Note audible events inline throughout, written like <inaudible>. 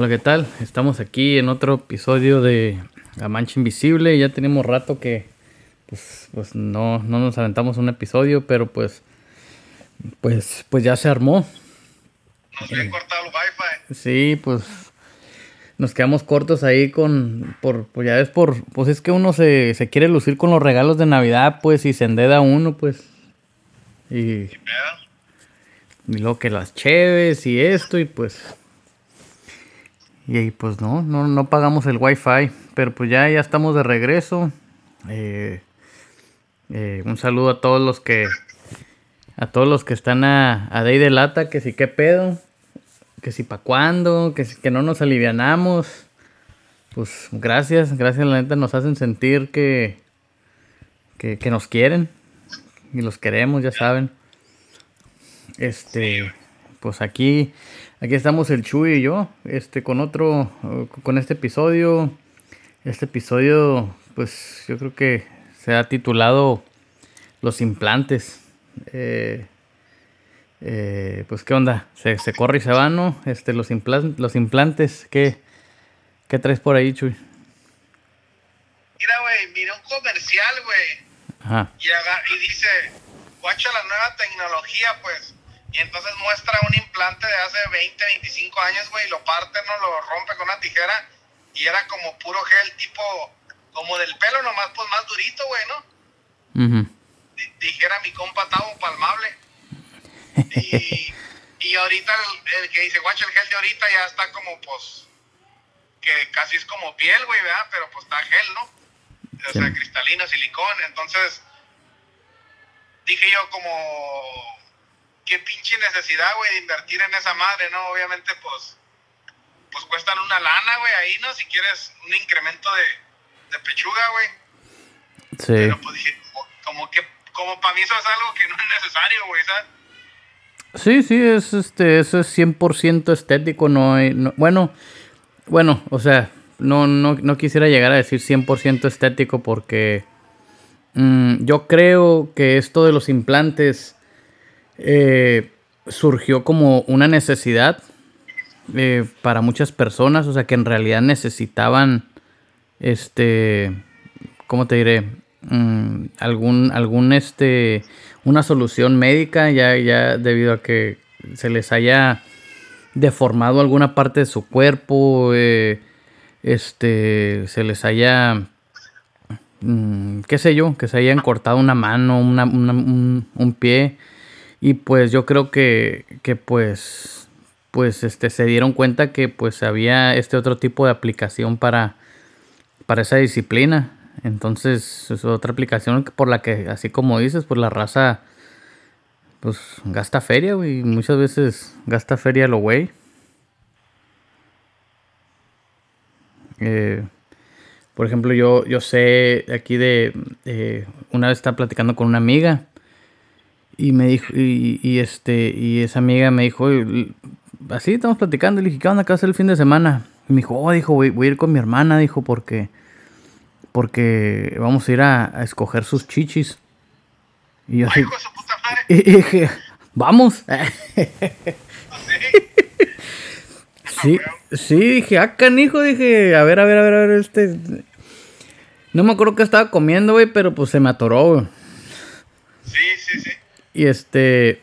Hola, ¿qué tal? Estamos aquí en otro episodio de La Mancha Invisible. Ya tenemos rato que pues, pues no, no nos aventamos un episodio, pero pues pues pues ya se armó. Nos habían cortado el wifi. Sí, pues nos quedamos cortos ahí con por pues ya es por pues es que uno se, se quiere lucir con los regalos de Navidad, pues y se endeda uno, pues. Y, ¿Qué pedo? y luego que las cheves y esto y pues y ahí, pues no, no, no pagamos el wifi, pero pues ya, ya estamos de regreso. Eh, eh, un saludo a todos los que a todos los que están a, a Day de Lata, que si qué pedo, que si pa' cuándo, que si que no nos alivianamos. Pues gracias, gracias la neta nos hacen sentir que, que, que nos quieren y los queremos, ya saben. Este, pues aquí, aquí estamos el Chuy y yo, este, con otro, con este episodio. Este episodio, pues yo creo que se ha titulado Los implantes. Eh, eh, pues qué onda, se, se corre y se va, ¿no? Este, los, implan- los implantes, ¿qué, ¿qué traes por ahí, Chuy? Mira, güey, miré un comercial, güey. Ajá, Y, y dice, guacha la nueva tecnología, pues. Y entonces muestra un implante de hace 20, 25 años, güey, y lo parte, no lo rompe con una tijera. Y era como puro gel, tipo, como del pelo, nomás, pues más durito, güey, ¿no? dijera mi compa Tavo Palmable. Y, y ahorita el, el que dice, guacha, el gel de ahorita ya está como, pues, que casi es como piel, güey, ¿verdad? Pero pues está gel, ¿no? O Sí. sea, cristalino, silicón. Entonces, dije yo como, qué pinche necesidad, güey, de invertir en esa madre, ¿no? Obviamente, pues, pues cuestan una lana, güey, ahí, ¿no? Si quieres un incremento de, de pechuga, güey. sí. Pero pues dije, como, como que, como para mí eso es algo que no es necesario, güey, ¿sabes? Sí, sí, es este, eso es 100% estético, no hay, no- bueno, bueno, o sea, no, no, no quisiera llegar a decir 100% estético porque mm, yo creo que esto de los implantes eh, surgió como una necesidad eh, para muchas personas, o sea, que en realidad necesitaban, este, ¿cómo te diré? Mm, algún, algún, este, una solución médica ya, ya debido a que se les haya deformado alguna parte de su cuerpo, eh, este, se les haya, mm, qué sé yo, que se hayan cortado una mano, una- una- un, un pie, y pues yo creo que, que pues, pues, este, se dieron cuenta que pues había este otro tipo de aplicación para, para esa disciplina. Entonces, es otra aplicación por la que, así como dices, pues la raza, pues gasta feria, güey. Muchas veces gasta feria lo güey. Eh, por ejemplo, yo, yo sé aquí de, eh, una vez estaba platicando con una amiga y me dijo, y, y este, y esa amiga me dijo, "Oye, l- así estamos platicando, y le dije, ¿qué onda? ¿Qué vas a hacer el fin de semana? Y me dijo, oh, dijo, voy, voy a ir con mi hermana, dijo, porque, porque vamos a ir a, a escoger sus chichis. Y yo así, madre. <laughs> y dije, vamos. <laughs> Sí, sí, dije, ah, canijo, dije, a ver, a ver, a ver, a ver, este... No me acuerdo qué estaba comiendo, güey, pero pues se me atoró, güey. Sí, sí, sí. Y este...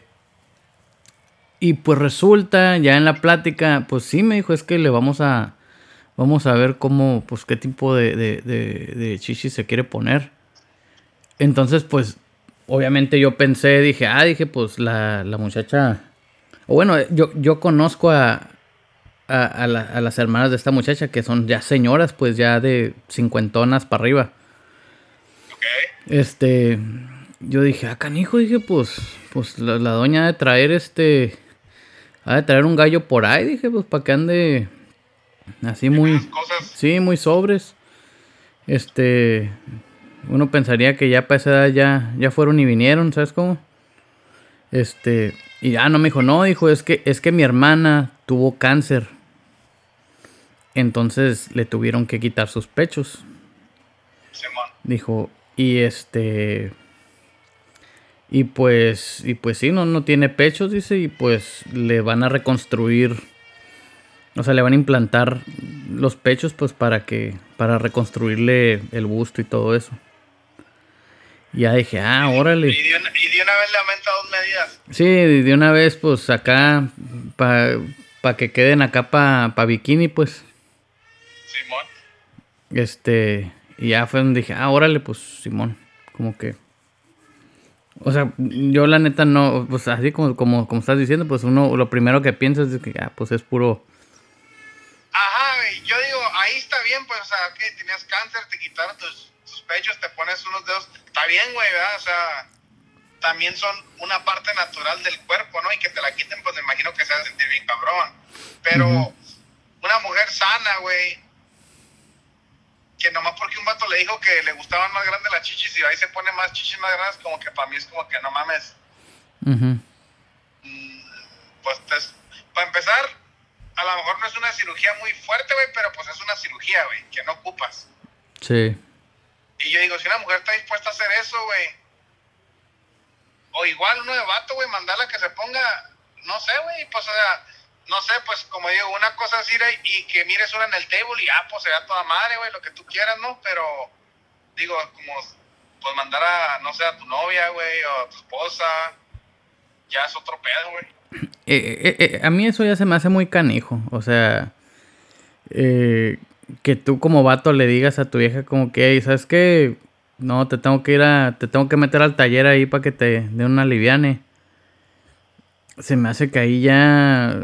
Y pues resulta, ya en la plática, pues sí me dijo, es que le vamos a... Vamos a ver cómo, pues qué tipo de, de, de, de chichi se quiere poner. Entonces, pues, obviamente yo pensé, dije, ah, dije, pues la, la muchacha... O bueno, yo, yo conozco a, a, a la- a las hermanas de esta muchacha que son ya señoras, pues ya de cincuentonas para arriba. Este, yo dije, ah, canijo, dije, pues, pues la, la doña ha de traer este, ha de traer un gallo por ahí, dije, pues para que ande así muy, cosas. sí, muy sobres. Este, uno pensaría que ya para esa edad ya, ya fueron y vinieron, ¿sabes cómo? Este, y ya no me dijo, no, dijo, es que, es que mi hermana tuvo cáncer. Entonces le tuvieron que quitar sus pechos. Dijo, y este. Y pues, y pues sí, no, no tiene pechos, dice, y pues le van a reconstruir O sea, le van a implantar los pechos pues para que para reconstruirle el busto y todo eso. Y ya dije, ah, órale. Y de una, y de una vez le aumenta dos medidas. Sí, de una vez pues acá para que queden acá para pa bikini pues. Simón. Este, y ya fue donde dije, ah, órale pues Simón, como que o sea, yo la neta no, pues así como, como, como estás diciendo, pues uno lo primero que piensa es que, ah, pues es puro, Ajá, yo digo, ahí está bien, pues, o sea, que tenías cáncer, te quitaron tus, pechos, te pones unos dedos, está bien, güey, ¿verdad? O sea, también son una parte natural del cuerpo, ¿no? Y que te la quiten, pues me imagino que se va a sentir bien cabrón. Pero una mujer sana, güey, que nomás porque un vato le dijo que le gustaban más grandes las chichis y ahí se pone más chichis más grandes, como que para mí es como que no mames. Mm, pues, para empezar, a lo mejor no es una cirugía muy fuerte, güey, pero pues es una cirugía, güey, que no ocupas. Sí. Y yo digo, si una mujer está dispuesta a hacer eso, güey, o igual uno de vato, güey, mandarla que se ponga, no sé, güey, pues o sea, no sé, pues como digo, una cosa es ir y que mires una en el table y ah, pues se toda madre, güey, lo que tú quieras, ¿no? Pero digo, como pues mandar a, no sé, a tu novia, güey, o a tu esposa, ya es otro pedo, güey. Eh, eh, eh, a mí eso ya se me hace muy canijo. O sea, que tú como vato le digas a tu vieja como que, ¿sabes qué? No, te tengo que ir a, te tengo que meter al taller ahí para que te dé una liviane. Se me hace que ahí ya,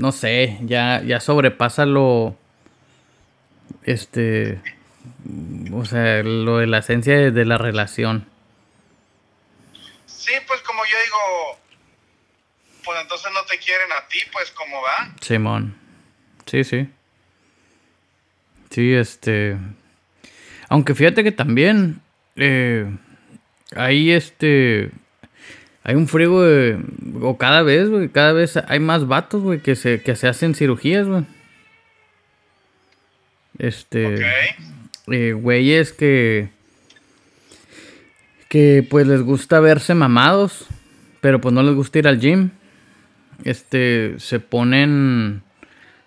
no sé, ya, ya sobrepasa lo, este, o sea, lo de la esencia de la relación. Sí, pues como yo digo, pues entonces no te quieren a ti, pues como va. Simón. Sí, sí. Sí, este. Aunque fíjate que también. Eh, ahí este. Hay un frigo de. O cada vez, güey. Cada vez hay más vatos, güey, que se, que se hacen cirugías, güey. Este. Ok. Eh, güeyes que. Que pues les gusta verse mamados. Pero pues no les gusta ir al gym este, se ponen,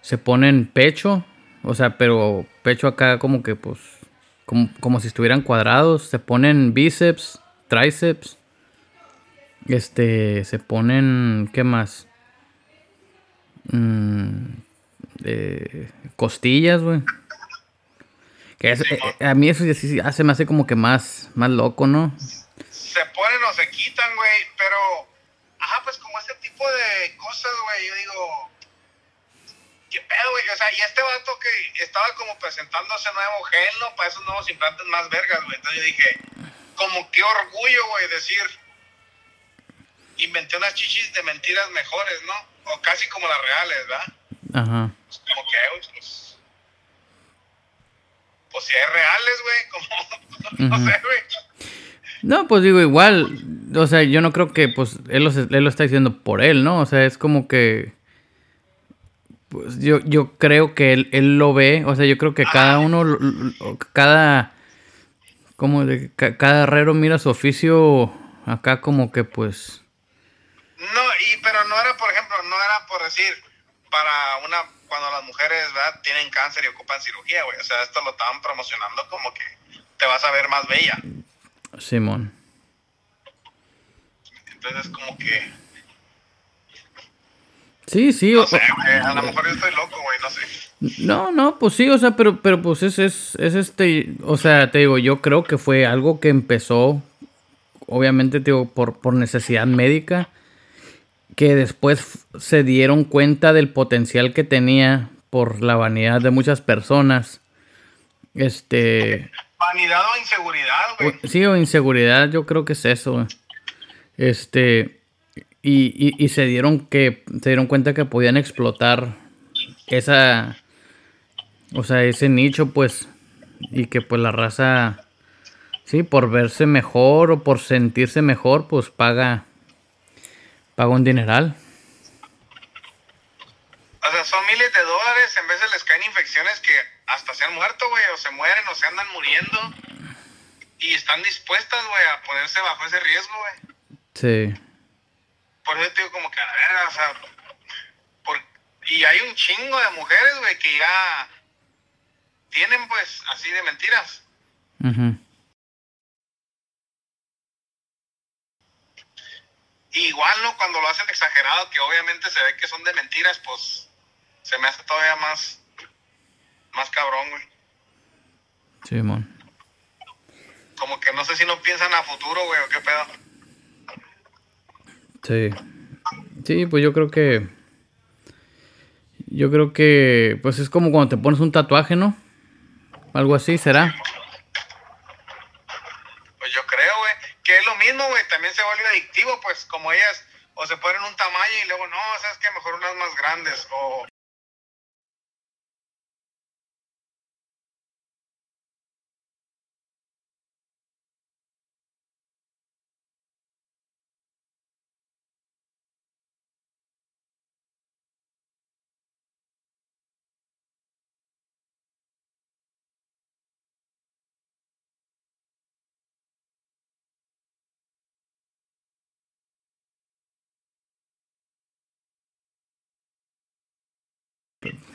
se ponen pecho, o sea, pero pecho acá como que pues, como, si estuvieran cuadrados, se ponen bíceps, tríceps, este, se ponen, ¿qué más? Mm, costillas, güey. Que eh, a mí eso sí hace, me hace como que más, más loco, ¿no? Se ponen o se quitan, güey, pero Ajá, pues como ese tipo de cosas, güey, yo digo, ¿qué pedo, güey? O sea, y este vato que estaba como presentando ese nuevo gel, ¿no? Para esos nuevos implantes más vergas, güey. Entonces yo dije, como qué orgullo, güey, decir, inventé unas chichis de mentiras mejores, ¿no? O casi como las reales, ¿verdad? Ajá. Pues como que, pues, pues si hay reales, güey, como, <laughs> no sé, güey. No, pues digo, igual, o sea, yo no creo que, pues, él lo, él lo está diciendo por él, ¿no? O sea, es como que, pues, yo, yo creo que él, él lo ve, o sea, yo creo que cada uno, cada, como de, cada herrero mira su oficio acá como que, pues... No, y, pero no era, por ejemplo, no era por decir, para una, cuando las mujeres, ¿verdad? Tienen cáncer y ocupan cirugía, güey, o sea, esto lo estaban promocionando como que te vas a ver más bella. Simón. Entonces, como que. Sí, sí. No sé, güey. A lo mejor yo estoy loco, güey, no sé. No, no, pues sí, o sea, pero, pero pues es, es, es este. O sea, te digo, yo creo que fue algo que empezó, obviamente, te digo, por, por necesidad médica. Que después se dieron cuenta del potencial que tenía por la vanidad de muchas personas. Este. Vanidad o inseguridad, güey. Sí, o inseguridad, yo creo que es eso, Este. Y, y, se dieron que. Se dieron cuenta que podían explotar esa. O sea, ese nicho, pues. Y que pues la raza. Sí, por verse mejor o por sentirse mejor, pues paga. Paga un dineral. O sea, son miles de dólares, en vez de les caen infecciones que hasta se han muerto, güey, o se mueren o se andan muriendo. Y están dispuestas, güey, a ponerse bajo ese riesgo, güey. Sí. Por eso te digo como que a la verga, o sea, por, Y hay un chingo de mujeres, güey, que ya tienen, pues, así de mentiras. Igual, ¿no? Cuando lo hacen exagerado, que obviamente se ve que son de mentiras, pues se me hace todavía más, más cabrón, güey. Sí, mon. Como que no sé si no piensan a futuro, güey, o qué pedo. Sí. Sí, pues yo creo que. Yo creo que. Pues es como cuando te pones un tatuaje, ¿no? Algo así, ¿será? Pues yo creo, güey. Que es lo mismo, güey. También se vuelve adictivo, pues como ellas. O se ponen un tamaño y luego, no, sabes que mejor unas más grandes. O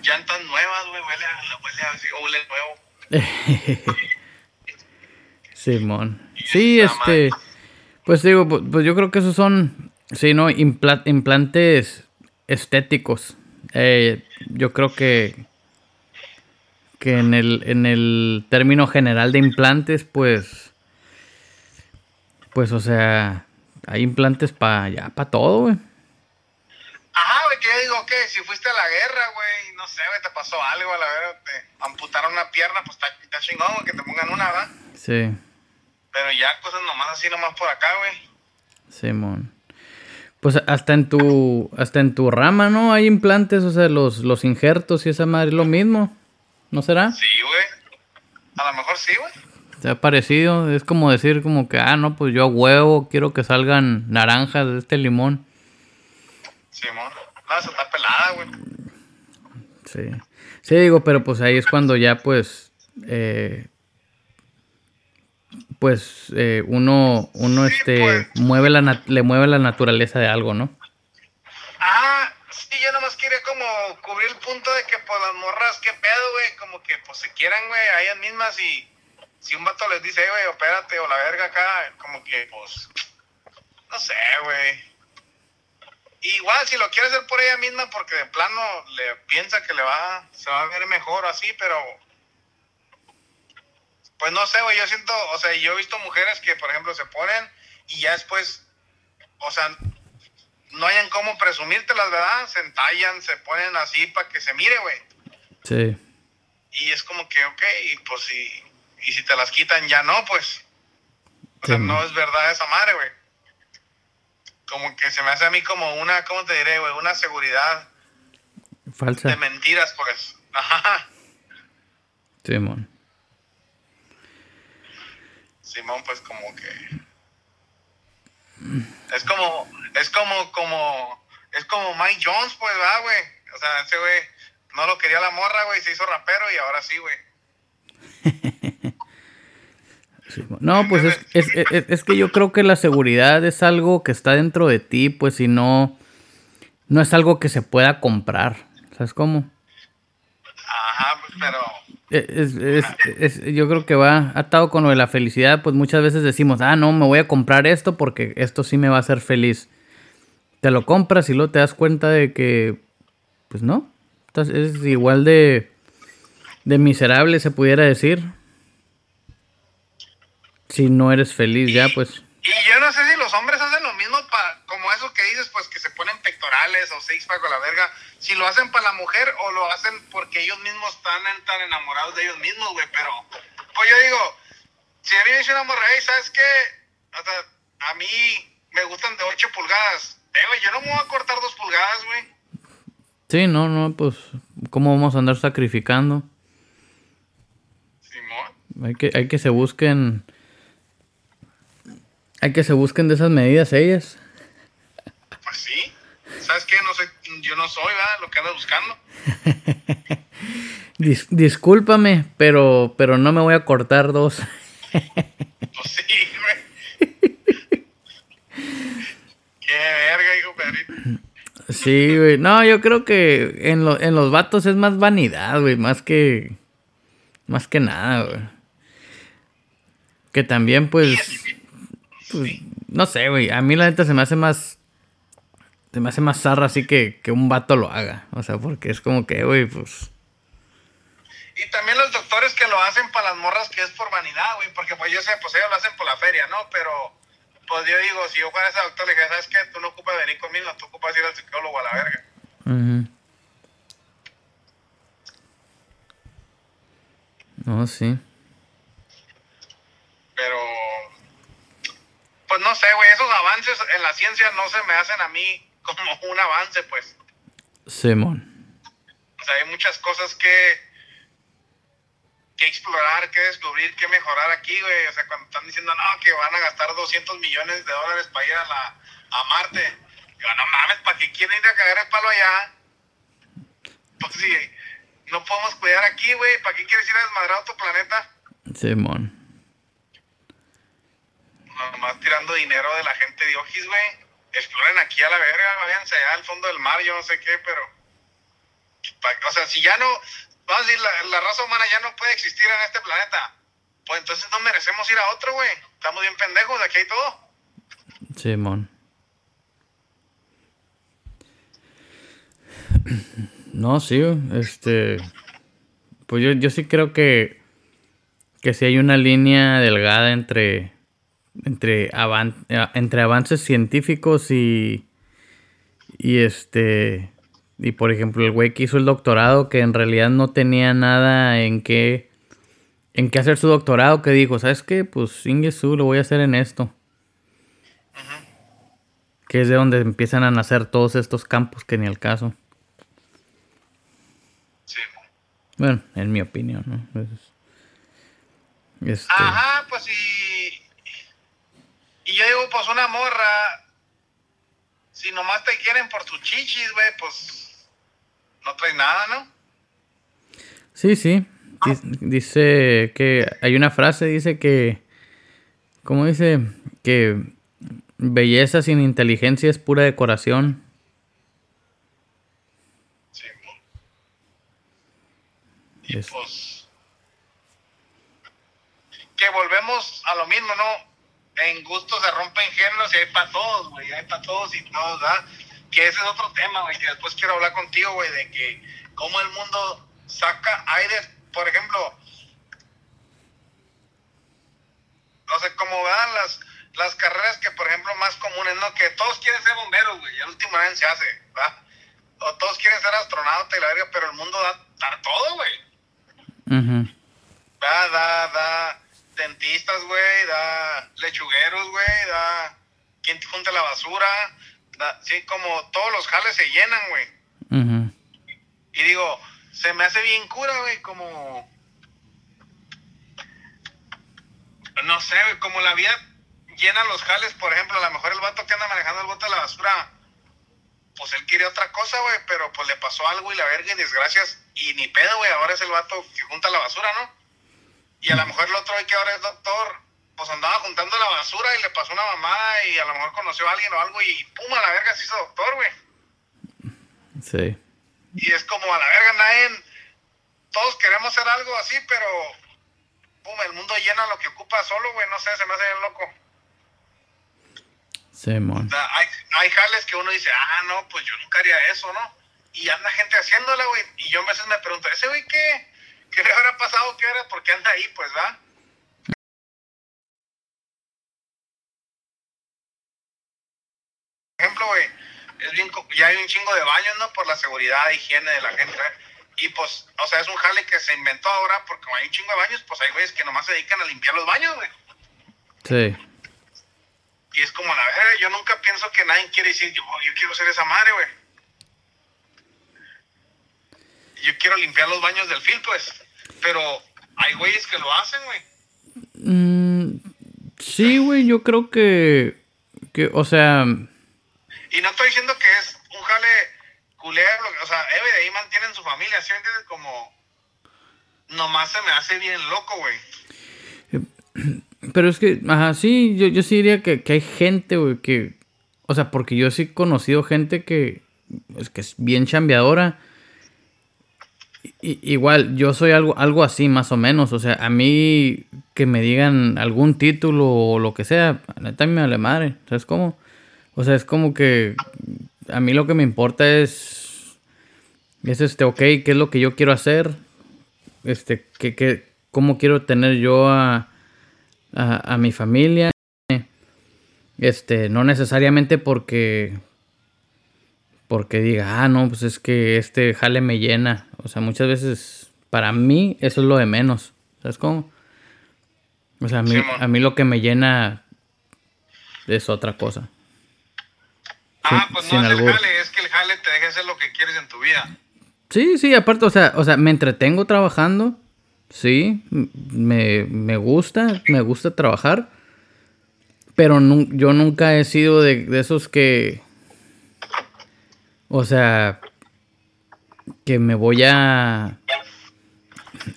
llantas nuevas, güey, huele, a, huele así, huele nuevo. <laughs> Simón. Sí, este, pues digo, pues, pues yo creo que esos son, sí, ¿no? implantes estéticos. Eh, yo creo que que en el, en el término general de implantes, pues, pues, o sea, hay implantes para ya, para todo, güey. Güey, que yo digo, que si fuiste a la guerra, güey, no sé, güey, te pasó algo, a la verdad, te amputaron una pierna, pues está, chingón, güey, que te pongan una, ¿va? Sí. Pero ya cosas nomás así, nomás por acá, güey. Simón. Pues hasta en tu, hasta en tu rama, ¿no? Hay implantes, o sea, los, los injertos y esa madre es lo mismo, ¿no será? Sí, güey. A lo mejor sí, güey. ¿Te ha parecido? Es como decir como que, ah, no, pues yo a huevo quiero que salgan naranjas de este limón. Simón. No, eso está pelada, güey. Sí. Sí, digo, pero pues ahí es cuando ya pues... Eh, pues eh, uno, uno este, pues. mueve la le mueve la naturaleza de algo, ¿no? Ah, sí, yo nomás quería como cubrir el punto de que pues las morras, qué pedo, güey, como que pues se quieran, güey, a ellas mismas y si un vato les dice, güey, opérate o la verga acá, como que pues, no sé, güey. Igual si lo quiere hacer por ella misma porque de plano le piensa que le va, se va a ver mejor así, pero pues no sé, güey, yo siento, o sea, yo he visto mujeres que por ejemplo se ponen y ya después, o sea, no hayan cómo presumírtelas, ¿verdad? Se entallan, se ponen así para que se mire, güey. Sí. Y es como que, ok, y pues si, y si te las quitan ya no, pues. O sea, no es verdad esa madre, güey como que se me hace a mí como una, ¿cómo te diré, güey? Una seguridad. Falsa. De mentiras, pues. Ajá. Simón. Simón, pues como que. Es como, es como, como, es como Mike Jones, pues, va, güey. O sea, ese güey no lo quería la morra, güey, se hizo rapero y ahora sí, güey. <laughs> No, pues es, es, es, que yo creo que la seguridad es algo que está dentro de ti, pues si no, no es algo que se pueda comprar. ¿Sabes cómo? Ajá, pues, pero... Es, yo creo que va atado con lo de la felicidad, pues muchas veces decimos, ah, no, me voy a comprar esto porque esto sí me va a hacer feliz. Te lo compras y luego te das cuenta de que, pues no, es igual de, de miserable, se pudiera decir si no eres feliz ya, pues. Y yo no sé si los hombres hacen lo mismo para, como eso que dices, pues que se ponen pectorales o seis pack o la verga. Si lo hacen para la mujer o lo hacen porque ellos mismos están tan enamorados de ellos mismos, güey. Pero, pues yo digo, si a mí me dice una morra, ¿sabes qué? a mí me gustan de 8 pulgadas. Eh, güey, yo no me voy a cortar 2 pulgadas, güey. Sí, no, no, pues, ¿cómo vamos a andar sacrificando? Simón. Hay que, hay que se busquen hay que se busquen de esas medidas ellas. Pues sí. ¿Sabes qué? No sé, yo no soy, ¿verdad? Lo que ando buscando. <laughs> discúlpame, pero, pero no me voy a cortar dos. pues sí, güey. <laughs> qué verga, hijo Pedrito. Sí, güey. No, yo creo que en, en los vatos es más vanidad, güey. Más que. Más que nada, güey. Que también, pues. Pues no sé, güey. A mí la neta se me hace más. Se me hace más zarra así que, que un vato lo haga. O sea, porque es como que, güey, pues. Y también los doctores que lo hacen para las morras que es por vanidad, güey. Porque pues yo sé, pues ellos lo hacen por la feria, ¿no? Pero pues yo digo, si yo fuera ese doctor, le dije, ¿sabes qué? Tú no ocupas venir conmigo, tú ocupas ir al psicólogo a la verga. No, sí. Pero, pues no sé, güey, esos avances en la ciencia no se me hacen a mí <laughs> como un avance, pues. Simón. O sea, hay muchas cosas que que explorar, que descubrir, que mejorar aquí, güey. O sea, cuando están diciendo, no, que van a gastar 200 millones de dólares para ir a, la, a Marte. Digo, no mames, ¿para qué quieren ir a cagar el palo allá? Pues sí, no podemos cuidar aquí, güey. ¿Para qué quieres ir a desmadrar otro planeta? Simón. Nomás tirando dinero de la gente de Ojis, güey. Exploren aquí a la verga, váyanse allá al fondo del mar, yo no sé qué, pero... O sea, si ya no, vamos a decir, la, raza humana ya no puede existir en este planeta. Pues entonces no merecemos ir a otro, güey. Estamos bien pendejos, aquí hay todo. Simón. No, sí, este. Pues yo, yo sí creo que. Que sí hay una línea delgada entre. Entre, entre avances científicos y. Y este y por ejemplo, el güey que hizo el doctorado, que en realidad no tenía nada en qué, en qué hacer su doctorado, que dijo, ¿sabes qué? Pues Ingesu lo voy a hacer en esto. Que es de donde empiezan a nacer todos estos campos que ni el caso. Sí. Bueno, en mi opinión, ¿no? Este... Ajá, pues y... Y yo digo, pues una morra, si nomás te quieren por tus chichis, güey, pues no trae nada, ¿no? Sí, sí. Dice que hay una frase, dice que, ¿cómo dice? Que belleza sin inteligencia es pura decoración. Sí. Y pues, que volvemos a lo mismo, ¿no? En gusto se rompen géneros y hay para todos, güey, hay para todos y todos, ¿verdad? que ese es otro tema, güey, que después quiero hablar contigo, güey, de que cómo el mundo saca aire, por ejemplo, o sea, como vean las, las carreras que, por ejemplo, más comunes, ¿no? Que todos quieren ser bomberos, güey, y al último vez se hace, ¿verdad? O todos quieren ser astronautas y la verga, pero el mundo da, da todo, güey. Da, da, da dentistas, güey, da lechugueros, güey, da quien junta la basura, sí, como todos los jales se llenan, güey. Y digo, se me hace bien cura, güey, como... No sé, como la vida llena los jales, por ejemplo, a lo mejor el vato que anda manejando el bote de la basura, pues él quería otra cosa, güey, pero pues le pasó algo y la verga y desgracias, y ni pedo, güey, ahora es el vato que junta la basura, ¿no? Y a lo mejor el otro que ahora es doctor, pues andaba juntando la basura y le pasó una mamada y a lo mejor conoció a alguien o algo y pum, a la verga se hizo doctor, güey. Sí. Y es como a la verga, nadie, todos queremos ser algo así, pero pum, el mundo llena lo que ocupa solo, güey, no sé, se me hace bien loco. Sí, man. hay, hay jales que uno dice, ah, no, pues yo nunca haría eso, ¿no? Y anda gente haciéndola, güey. Y yo a veces me pregunto, ¿ese güey qué? ¿Qué le habrá pasado? ¿Qué era? ¿Por qué anda ahí? Pues, ¿va? ejemplo, güey, es bien, ya hay un chingo de baños, ¿no? Por la seguridad, higiene de la gente, Y pues, o sea, es un jale que se inventó ahora porque como hay un chingo de baños, pues hay güeyes que nomás se dedican a limpiar los baños, güey. Sí. Y es como la verdad, yo nunca pienso que nadie quiere decir, yo, yo quiero ser esa madre, güey. Yo quiero limpiar los baños del fil, pues. Pero hay güeyes que lo hacen, güey. Mm, sí, güey, yo creo que, que, o sea, y no estoy diciendo que es un jale culero, o sea, Eve de ahí mantienen su familia, ¿sí entiendes? Como nomás se me hace bien loco, güey. Pero es que, ajá, sí, yo, yo sí diría que, que hay gente, güey, que, o sea, porque yo sí he conocido gente que, es que es bien chambeadora. Igual, yo soy algo, algo así más o menos. O sea, a mí que me digan algún título o lo que sea, neta me vale madre. ¿Sabes cómo? O sea, es como que a mí lo que me importa es, es este, ok, qué es lo que yo quiero hacer, este, que, que, cómo quiero tener yo a, a, a mi familia. Este, no necesariamente porque, porque diga, ah, no, pues es que este jale me llena. O sea, muchas veces para mí eso es lo de menos. ¿Sabes cómo? O sea, a mí, a mí lo que me llena es otra cosa. Ah, pues no es el jale, es que el jale te deja hacer lo que quieres en tu vida. Sí, sí, aparte, o sea, o sea, me entretengo trabajando. Sí, me, me gusta, me gusta trabajar. Pero yo nunca he sido de, de esos que o sea, que me voy a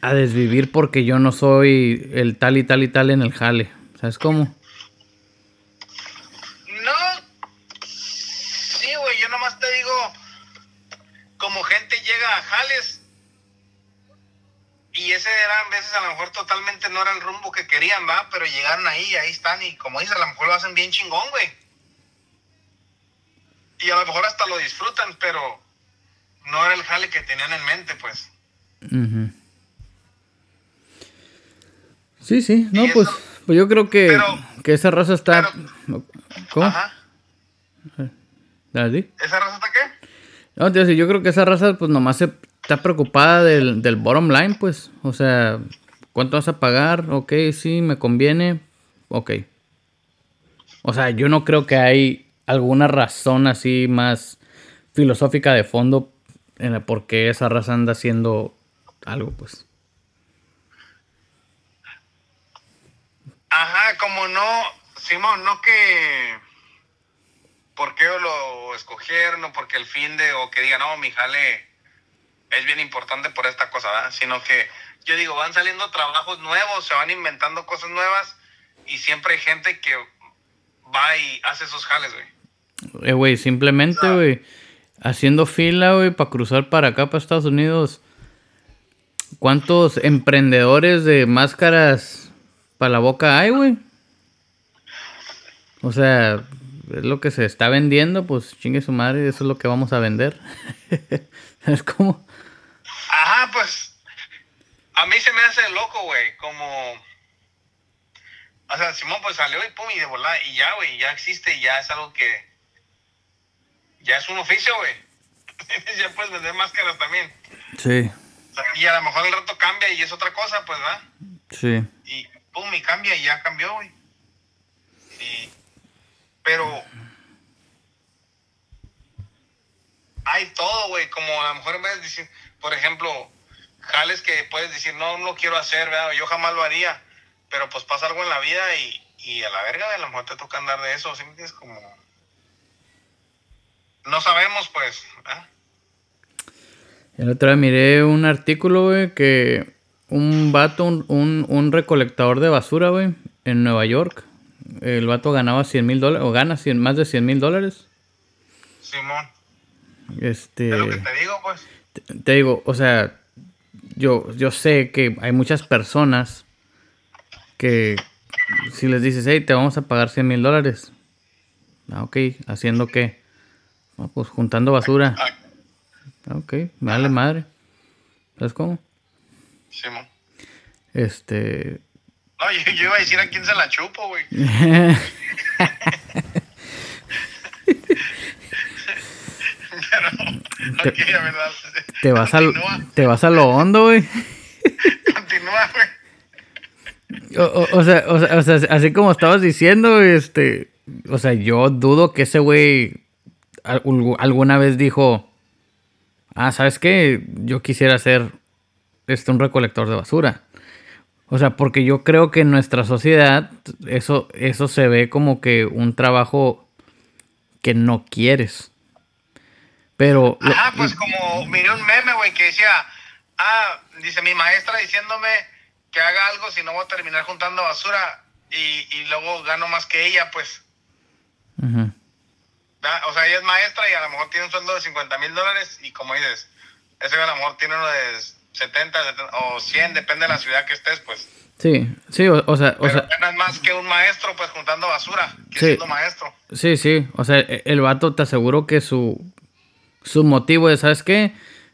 a desvivir porque yo no soy el tal y tal y tal en el jale. ¿Sabes cómo? No. Sí, güey, yo nomás te digo, como gente llega a jales y ese eran veces a lo mejor totalmente no era el rumbo que querían, va, pero llegaron ahí, ahí están y como dices, a lo mejor lo hacen bien chingón, güey y a lo mejor hasta lo disfrutan, pero no era el jale que tenían en mente, pues. Sí, sí, no, pues, pues yo creo que, que esa raza está... ¿Cómo? Ajá. ¿Esa raza está qué? No, tío, yo creo que esa raza pues nomás se está preocupada del, del bottom line, pues. O sea, ¿cuánto vas a pagar? Ok, sí, me conviene. Ok. O sea, yo no creo que hay alguna razón así más filosófica de fondo en el por qué esa raza anda haciendo algo, pues. Ajá, como no, Simón, no que por qué lo escogieron o porque el fin de, o que digan, no, mi jale es bien importante por esta cosa, ¿verdad? Sino que yo digo, van saliendo trabajos nuevos, se van inventando cosas nuevas y siempre hay gente que va y hace esos jales, güey. Eh, güey, simplemente, güey, haciendo fila, güey, para cruzar para acá, para Estados Unidos. ¿Cuántos emprendedores de máscaras para la boca hay, güey? O sea, es lo que se está vendiendo, pues chingue su madre, eso es lo que vamos a vender. <laughs> ¿Es como? Ajá, pues a mí se me hace loco, güey, como... O sea, Simón pues salió y pum, y de volar, y ya, güey, ya existe, ya es algo que ya es un oficio, güey. <laughs> ya puedes vender máscaras también. Sí. Y a lo mejor el rato cambia y es otra cosa, pues, ¿verdad? Sí. Y pum, y cambia y ya cambió, güey. Y, pero hay todo, güey, como a lo mejor en vez de decir, por ejemplo, jales que puedes decir, no, no lo quiero hacer, ¿verdad? Yo jamás lo haría, pero pues pasa algo en la vida y, y a la verga, a lo mejor te toca andar de eso, ¿sí me entiendes? Como no sabemos, pues. El otro día miré un artículo, güey, que un vato, un, un, recolectador de basura, güey, en Nueva York. El vato ganaba 100 mil dólares, o gana 100, más de 100 mil dólares. Simón. Este. Es lo que te digo, pues. Te, digo, o sea, yo, yo sé que hay muchas personas que si les dices, hey, te vamos a pagar 100 mil dólares. Ah, ok, ¿haciendo qué? Ah, pues juntando basura. Ah. Ok, vale madre. ¿Sabes cómo? Sí, mo. Este. No, yo, iba a decir a quién se la chupo, güey. <laughs> Pero, te, verdad. Te vas, al, te vas a lo hondo, güey. Continúa, güey. O, o, sea, o, sea, o sea, así como estabas diciendo, este. O sea, yo dudo que ese güey alguna vez dijo, ah, ¿sabes qué? Yo quisiera ser este, un recolector de basura. O sea, porque yo creo que en nuestra sociedad eso, eso se ve como que un trabajo que no quieres. Pero... Ajá, pues como miré un meme, güey, que decía, ah, dice mi maestra diciéndome que haga algo si no voy a terminar juntando basura y, y luego gano más que ella, pues. O sea, ella es maestra y a lo mejor tiene un sueldo de 50 mil dólares y como dices, ese a lo mejor tiene uno de 70, o 100, depende de la ciudad que estés, pues. Sí, sí, o, sea... O sea, más que un maestro, pues, juntando basura, que sí, siendo maestro. Sí, sí, o sea, e, el vato te aseguro que su, su motivo es, ¿sabes qué?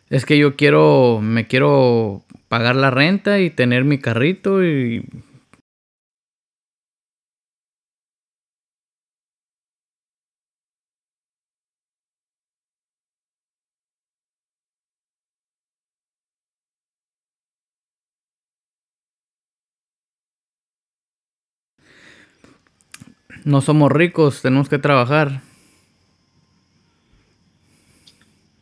Es que yo quiero, me quiero pagar la renta y tener mi carrito y No somos ricos, tenemos que trabajar.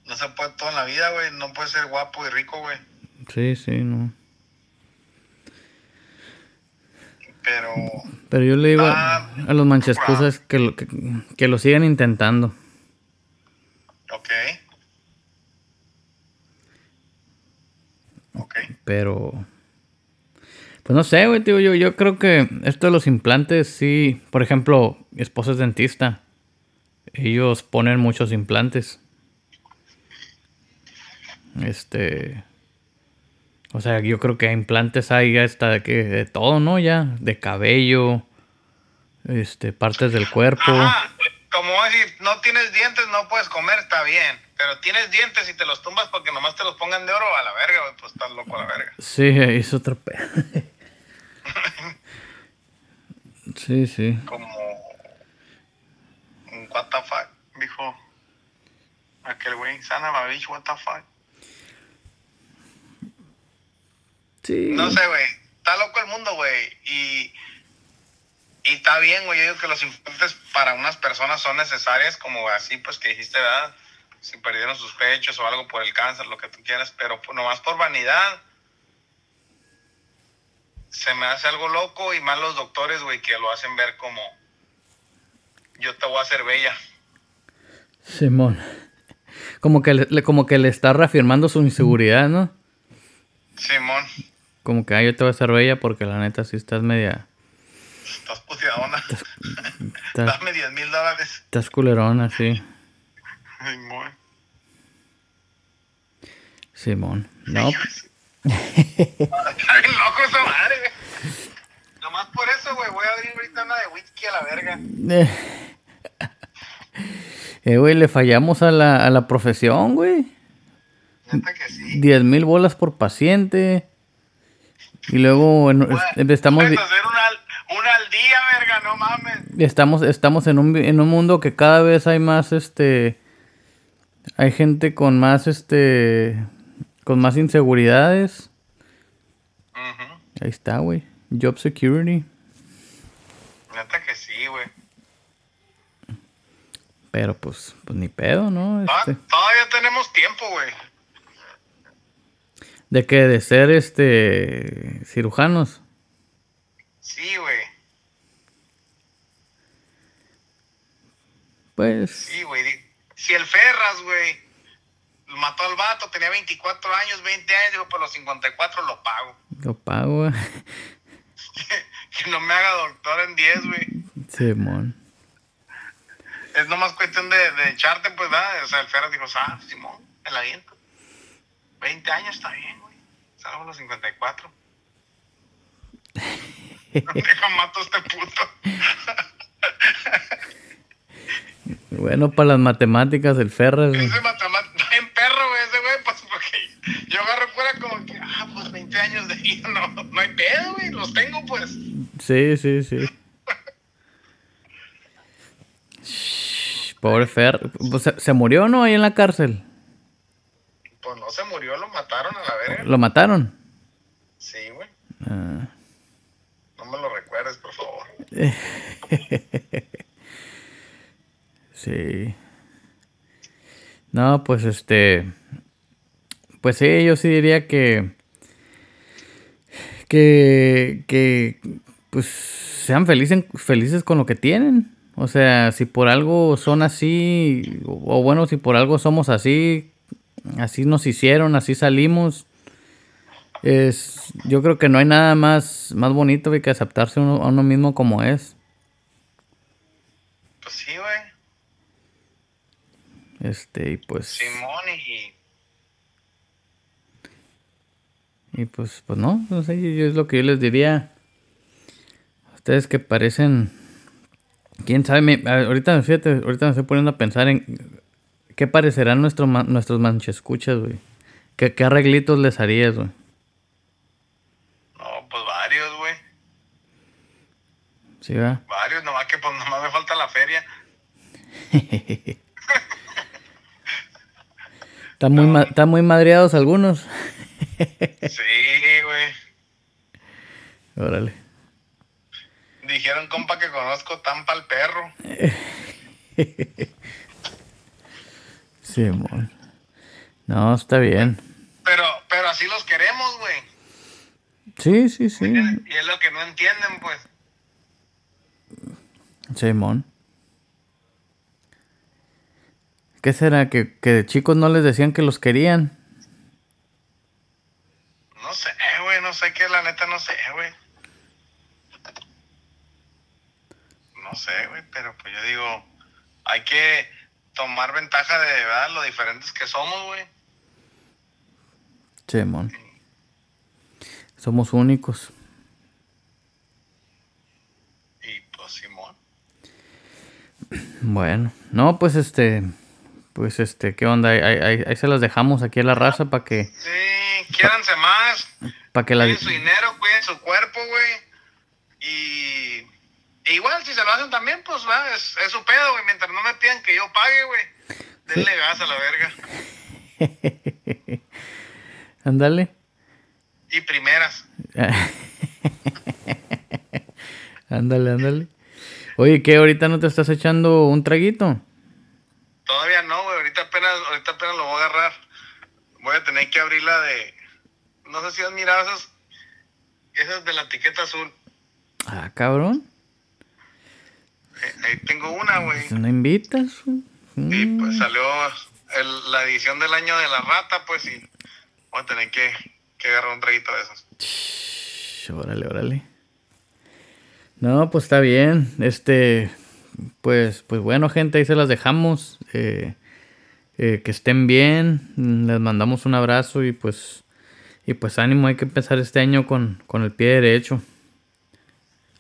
No se puede todo en la vida, güey. No puede ser guapo y rico, güey. Sí, sí, no. Pero. Pero yo le digo a, ah, los manchescusas que, lo, que, que lo sigan intentando. Ok. Ok. Pero. Pues no sé, güey, tío. Yo, yo creo que esto de los implantes, sí. Por ejemplo, mi esposa es dentista. Ellos ponen muchos implantes. Este. O sea, yo creo que implantes hay ya está de, que, de todo, ¿no? Ya. De cabello. Este, partes del cuerpo. como decir, no tienes dientes, no puedes comer, está bien. Pero tienes dientes y te los tumbas porque nomás te los pongan de oro a la verga, pues estás loco a la verga. Sí, es otro pedo. <laughs> sí, sí. Como un what the fuck, dijo aquel güey, sana bitch, what the fuck. Sí. No sé, güey. Está loco el mundo, güey. Y, y está bien, güey. Yo digo que los implantes para unas personas son necesarias, como así, pues que dijiste, ¿verdad? Si perdieron sus pechos o algo por el cáncer, lo que tú quieras, pero nomás por vanidad se me hace algo loco y más los doctores, güey, que lo hacen ver como yo te voy a hacer bella. Simón. Como que le, como que le está reafirmando su inseguridad, ¿no? Simón. Como que ah, yo te voy a hacer bella porque la neta sí estás media. Estás puteadona. <laughs> Dame 10 mil dólares. Estás culerona, sí. Simón. Simón. No <laughs> bien loco esa madre, güey. Nomás por eso, güey, voy a abrir ahorita una de whisky a la verga. <laughs> Eh, güey, le fallamos a la, a la profesión, güey. Neta que sí. 10 mil bolas por paciente. Y luego bueno, estamos... Hacer una, una, al día, verga, no mames. Estamos, estamos en, un, en un mundo que cada vez hay más, este... Hay gente con más, este con más inseguridades. Ahí está, güey. Job security. Neta que sí, güey. Pero pues, pues ni pedo, ¿no? Ah, este... todavía tenemos tiempo, güey. ¿De qué? ¿De ser este cirujanos? Sí, güey. Pues. Sí, güey. Si el Ferras, güey, mató al vato, tenía 24 años, 20 años, digo, por los 54 lo pago. Lo pago, que <laughs> no me haga doctor en 10, güey. Simón. Es nomás cuestión de, de echarte, pues, ¿verdad? O sea, el Ferras dijo, ah, Simón, el aviento. 20 años está bien, güey. Salgo a los 54. <laughs> <laughs> Deja mato a este puto. bueno, para las matemáticas, el Ferras. Ese matemáticas perro, güey, ese güey, pues porque yo agarro fuera como que, ah, pues 20 años de vida, <laughs> no, no hay pedo, güey, los tengo, pues. Sí, sí, sí. pobre Fer, pues, ¿se, ¿se murió no ahí en la cárcel? Pues no se murió, lo mataron a la verga. ¿Lo mataron? Sí, güey. Ah. No me lo recuerdes, por favor. <laughs> sí. No, pues este. Pues sí, yo sí diría que. Que. Que. Pues sean felices, felices con lo que tienen. O sea, si por algo son así. O, bueno, si por algo somos así. Así nos hicieron, así salimos. Es, yo creo que no hay nada más, más bonito que aceptarse a uno mismo como es. Pues sí, güey. Este, y pues. Simón y. Y pues, pues no, no sé, yo, es lo que yo les diría. Ustedes que parecen. Quién sabe, me, ahorita, fíjate, ahorita me estoy poniendo a pensar en qué parecerán nuestro, nuestros manchescuchas, güey. ¿Qué, ¿Qué arreglitos les harías, güey? No, pues varios, güey. Sí, va. Varios, nomás que pues nomás me falta la feria. <laughs> Están muy, ma están muy madreados algunos. Sí, güey. Órale. Dijeron, compa, que conozco tan pa'l perro. <laughs> sí, amor. No, está bien. Pero, pero así los queremos, güey. Sí, sí, sí. Y es lo que no entienden, pues. Simón. ¿Qué será? ¿Que, ¿Que de chicos no les decían que los querían? No sé, güey, no sé qué, la neta no sé, güey. No sé, güey, pero pues yo digo, hay que tomar ventaja de, ¿verdad? Lo diferentes que somos, güey. Simón. Somos únicos. Y pues Simón. Bueno, no, pues este, pues este, ¿qué onda? Ahí, ahí, ahí se las dejamos aquí a la raza para que... Sí, quiéranse más. Para que la... Cuiden su dinero, cuiden su cuerpo, güey. Y... Igual, si se lo hacen también, pues va, es, es su pedo, güey. Mientras no me pidan que yo pague, güey. Denle sí. gas a la verga. <laughs> Ándale. Y primeras. <laughs> ándale, ándale. Oye, ¿qué? ¿Ahorita no te estás echando un traguito? Todavía no, güey. Ahorita apenas, ahorita apenas lo voy a agarrar. Voy a tener que abrir la de... No sé si has mirado esas... Esas de la etiqueta azul. Ah, cabrón. Eh, ahí tengo una, güey. ¿No invitas? Mm. Sí, pues salió el, la edición del año de la rata, pues, y voy a tener que, que agarrar un traguito de esos. Shh, órale, órale. No, pues está bien. Este, pues, pues bueno, gente, ahí se las dejamos. Eh, que estén bien. Les mandamos un abrazo y pues, y pues ánimo, hay que empezar este año con, con el pie derecho.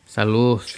Saludos.